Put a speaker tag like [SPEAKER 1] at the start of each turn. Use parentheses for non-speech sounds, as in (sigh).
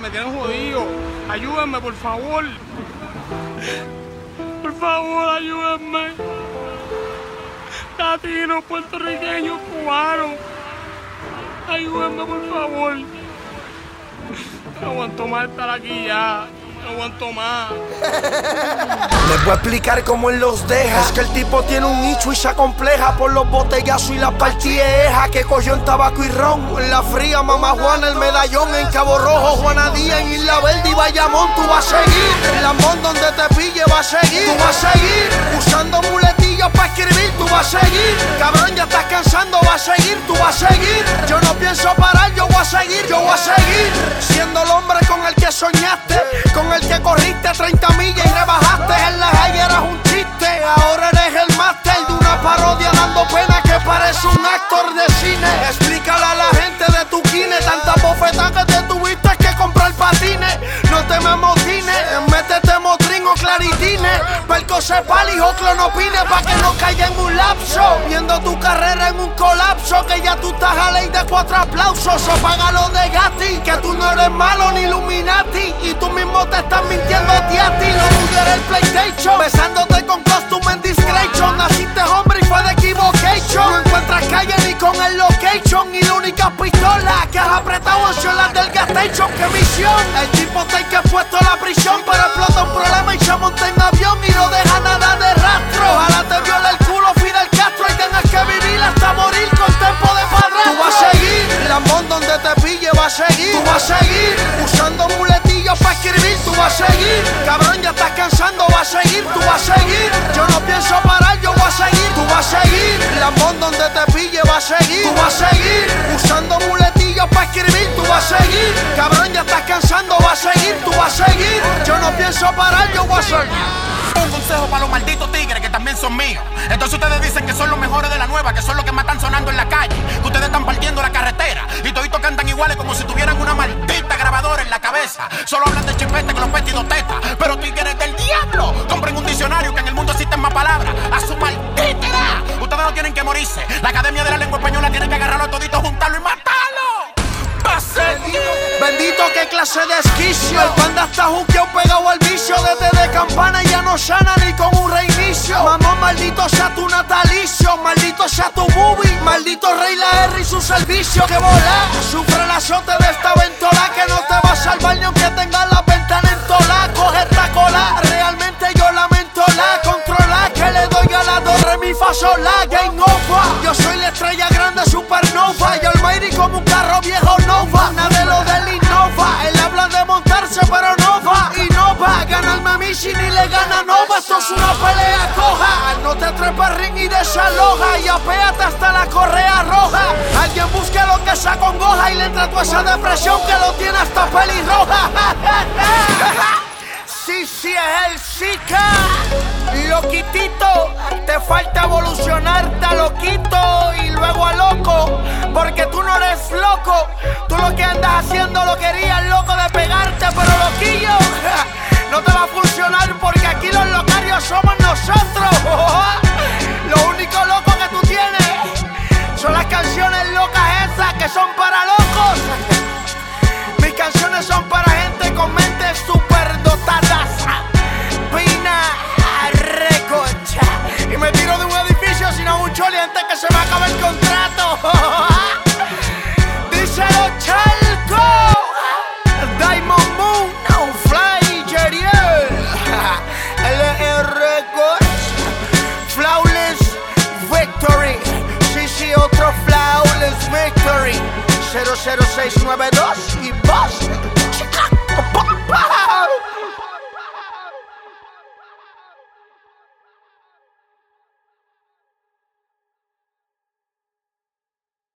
[SPEAKER 1] me tienen jodido. Ayúdenme, por favor. Por favor, ayúdenme. Latinos, puertorriqueños, cubanos. Ayúdenme, por favor. No aguanto más estar aquí ya. No aguanto más.
[SPEAKER 2] Les voy a explicar cómo él los deja. Es que el tipo tiene un nicho y se acompleja por los botellazos y la partieja. Que cogió en tabaco y ron. En la fría, mamá Juana, el medallón en Cabo Rojo. Juana Díaz en Isla Verde y Bayamón. Tú vas a seguir. En Lambón donde te pille va a seguir. Tú vas a seguir. Usando muletillos para escribir. Tú vas a seguir. Cabrón, ya estás cansando. Va a seguir. Tú vas a seguir. Yo no pienso parar. Yo voy a seguir. Yo voy a seguir. Siendo el hombre con el que soñaste. 30 millas y rebajaste Perco sepal y clonopine pa' que no caiga en un lapso. Viendo tu carrera en un colapso, que ya tú estás a ley de cuatro aplausos. O págalo de Gatti, que tú no eres malo ni Illuminati. Y tú mismo te estás mintiendo a ti a ti. Lo tuyo el PlayStation, besándote con costume en. El tipo te que puesto a la prisión, pero explota un problema y se monta en avión y no deja nada de rastro. Ojalá te viola el culo Fidel Castro y tengas que vivir hasta morir con tiempo de padrastro. Tú vas a seguir, Lambón donde te pille va a seguir. Tú vas a seguir, usando muletillos para escribir. Tú vas a seguir, cabrón ya estás cansando, va a seguir. Tú vas a seguir, yo no pienso parar, yo voy a seguir. Tú vas a seguir, Lambón donde te pille va a seguir. Tú vas a seguir, usando muletillos para escribir. Tú vas a seguir, cabrón ya estás cansando, va a seguir. Tú vas a seguir, yo no pienso parar, yo voy a seguir.
[SPEAKER 3] Un consejo para los malditos tigres que también son míos. Entonces ustedes dicen que son los mejores de la nueva, que son los que más están sonando en la calle, que ustedes están partiendo la carretera
[SPEAKER 2] Bendito qué clase de esquicio. El panda está juqueado pegado al vicio. Desde de campana ya no sana ni con un reinicio. Mamón, maldito sea tu natalicio. Maldito sea tu movie. Maldito rey la R y su servicio. Que bola. Sufre el azote de esta ventola. Que no si ni le gana Nova. Esto es una pelea coja. No te trepas ring y desaloja. Y apéate hasta la correa roja. Alguien busque lo que se acongoja y le entra toda esa depresión que lo tiene hasta pelirroja. (laughs) Sí, sí, es el Zika. Loquitito, te falta evolucionarte a loquito y luego a loco. Porque tú no eres loco. Tú lo que andas haciendo lo querías loco de pegarte, pero loquillo. 00692 y Boss